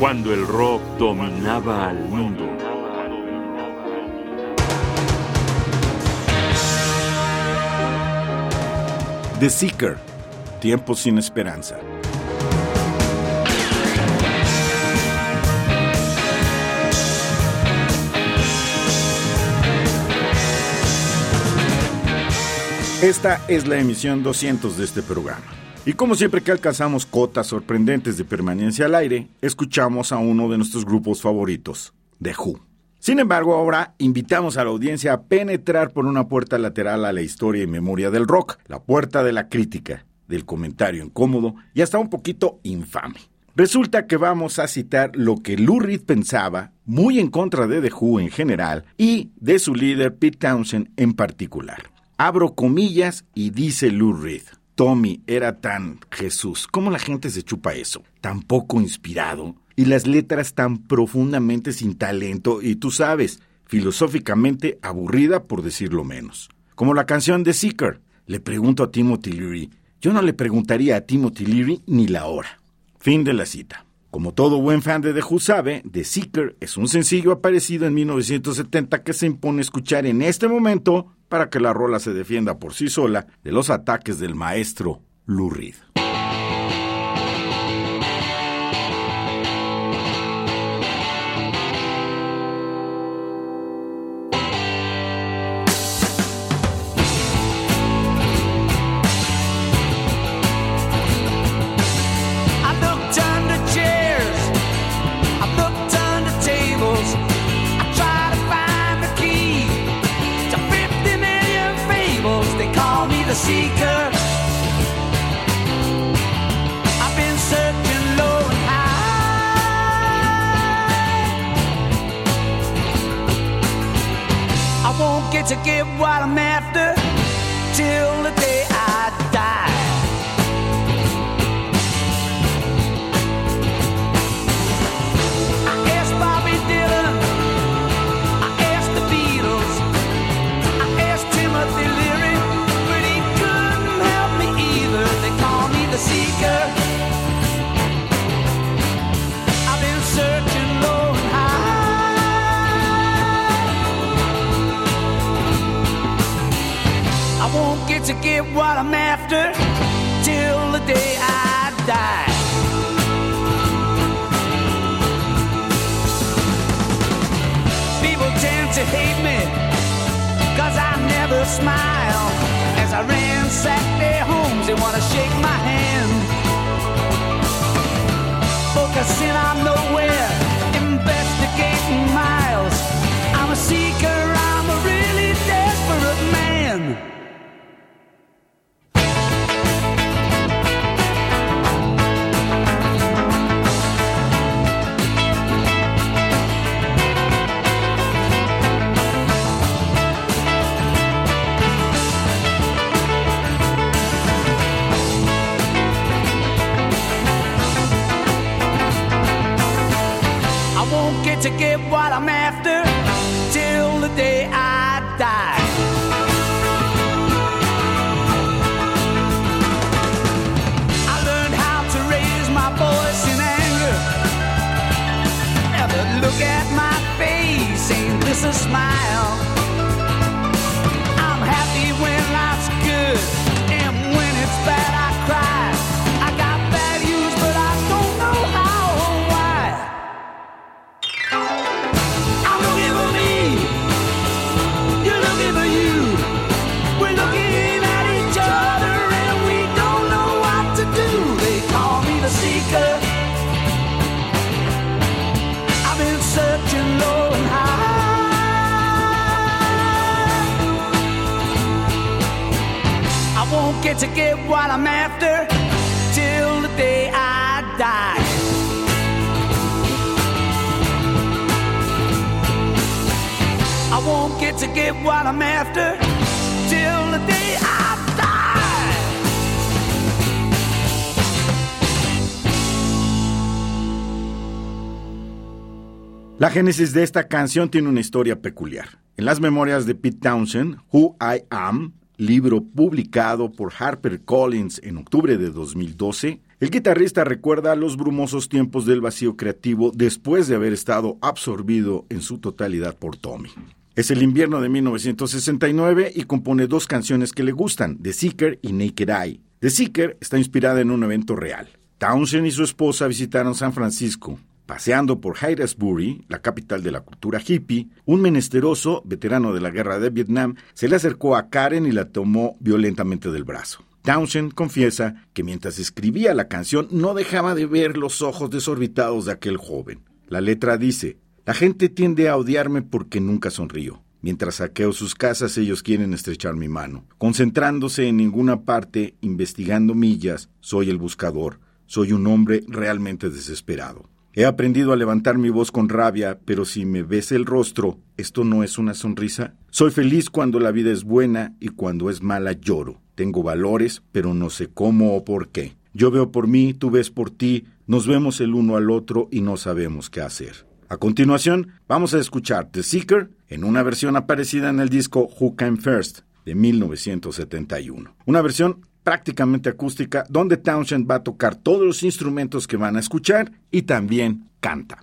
cuando el rock dominaba al mundo. The Seeker, Tiempo sin esperanza. Esta es la emisión 200 de este programa. Y como siempre que alcanzamos cotas sorprendentes de permanencia al aire, escuchamos a uno de nuestros grupos favoritos, The Who. Sin embargo, ahora invitamos a la audiencia a penetrar por una puerta lateral a la historia y memoria del rock, la puerta de la crítica, del comentario incómodo y hasta un poquito infame. Resulta que vamos a citar lo que Lou Reed pensaba, muy en contra de The Who en general y de su líder Pete Townshend en particular. Abro comillas y dice Lou Reed. Tommy era tan Jesús. ¿Cómo la gente se chupa eso? Tan poco inspirado. Y las letras tan profundamente sin talento y tú sabes, filosóficamente aburrida por decirlo menos. Como la canción de Seeker. Le pregunto a Timothy Leary. Yo no le preguntaría a Timothy Leary ni la hora. Fin de la cita. Como todo buen fan de The Who sabe, The Seeker es un sencillo aparecido en 1970 que se impone escuchar en este momento para que la rola se defienda por sí sola de los ataques del maestro Lou Reed. Get what I'm after after till the day I die. People tend to hate me Cause I never smile As I ransack their homes They wanna shake my hand Focusing on nowhere Investigating miles day I die. I learned how to raise my voice in anger. Never look at my face, ain't this a smile? Get to get what I'm after till the day I die. I won't get to get what I'm after till the day I die. La génesis de esta canción tiene una historia peculiar. En las memorias de Pete Townshend, Who I Am, libro publicado por HarperCollins en octubre de 2012, el guitarrista recuerda los brumosos tiempos del vacío creativo después de haber estado absorbido en su totalidad por Tommy. Es el invierno de 1969 y compone dos canciones que le gustan, The Seeker y Naked Eye. The Seeker está inspirada en un evento real. Townsend y su esposa visitaron San Francisco. Paseando por Harrisburg, la capital de la cultura hippie, un menesteroso, veterano de la guerra de Vietnam, se le acercó a Karen y la tomó violentamente del brazo. Townshend confiesa que mientras escribía la canción no dejaba de ver los ojos desorbitados de aquel joven. La letra dice, la gente tiende a odiarme porque nunca sonrío. Mientras saqueo sus casas, ellos quieren estrechar mi mano. Concentrándose en ninguna parte, investigando millas, soy el buscador. Soy un hombre realmente desesperado. He aprendido a levantar mi voz con rabia, pero si me ves el rostro, ¿esto no es una sonrisa? Soy feliz cuando la vida es buena y cuando es mala lloro. Tengo valores, pero no sé cómo o por qué. Yo veo por mí, tú ves por ti, nos vemos el uno al otro y no sabemos qué hacer. A continuación, vamos a escuchar The Seeker en una versión aparecida en el disco Who Came First de 1971. Una versión prácticamente acústica donde Townshend va a tocar todos los instrumentos que van a escuchar y también canta.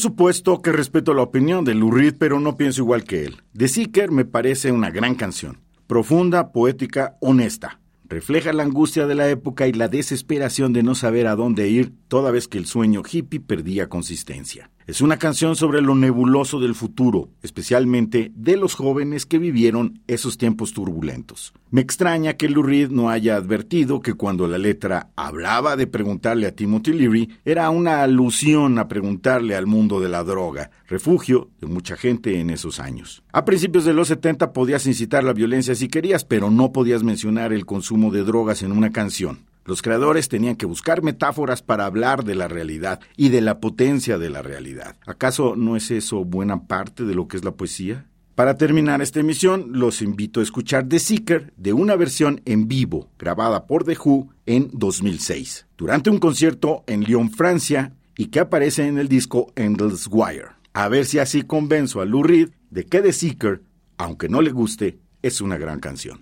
Supuesto que respeto la opinión de Lou Reed, pero no pienso igual que él. The Seeker me parece una gran canción. Profunda, poética, honesta. Refleja la angustia de la época y la desesperación de no saber a dónde ir toda vez que el sueño hippie perdía consistencia. Es una canción sobre lo nebuloso del futuro, especialmente de los jóvenes que vivieron esos tiempos turbulentos. Me extraña que Lou Reed no haya advertido que cuando la letra hablaba de preguntarle a Timothy Leary, era una alusión a preguntarle al mundo de la droga, refugio de mucha gente en esos años. A principios de los 70 podías incitar la violencia si querías, pero no podías mencionar el consumo de drogas en una canción. Los creadores tenían que buscar metáforas para hablar de la realidad y de la potencia de la realidad. ¿Acaso no es eso buena parte de lo que es la poesía? Para terminar esta emisión, los invito a escuchar The Seeker de una versión en vivo, grabada por The Who en 2006, durante un concierto en Lyon, Francia, y que aparece en el disco Endless Wire. A ver si así convenzo a Lou Reed de que The Seeker, aunque no le guste, es una gran canción.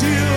Until the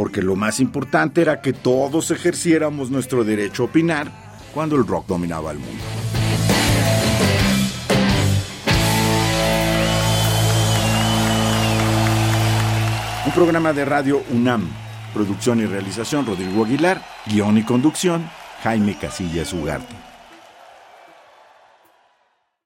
Porque lo más importante era que todos ejerciéramos nuestro derecho a opinar cuando el rock dominaba el mundo. Un programa de radio UNAM. Producción y realización Rodrigo Aguilar. Guión y conducción Jaime Casillas Ugarte.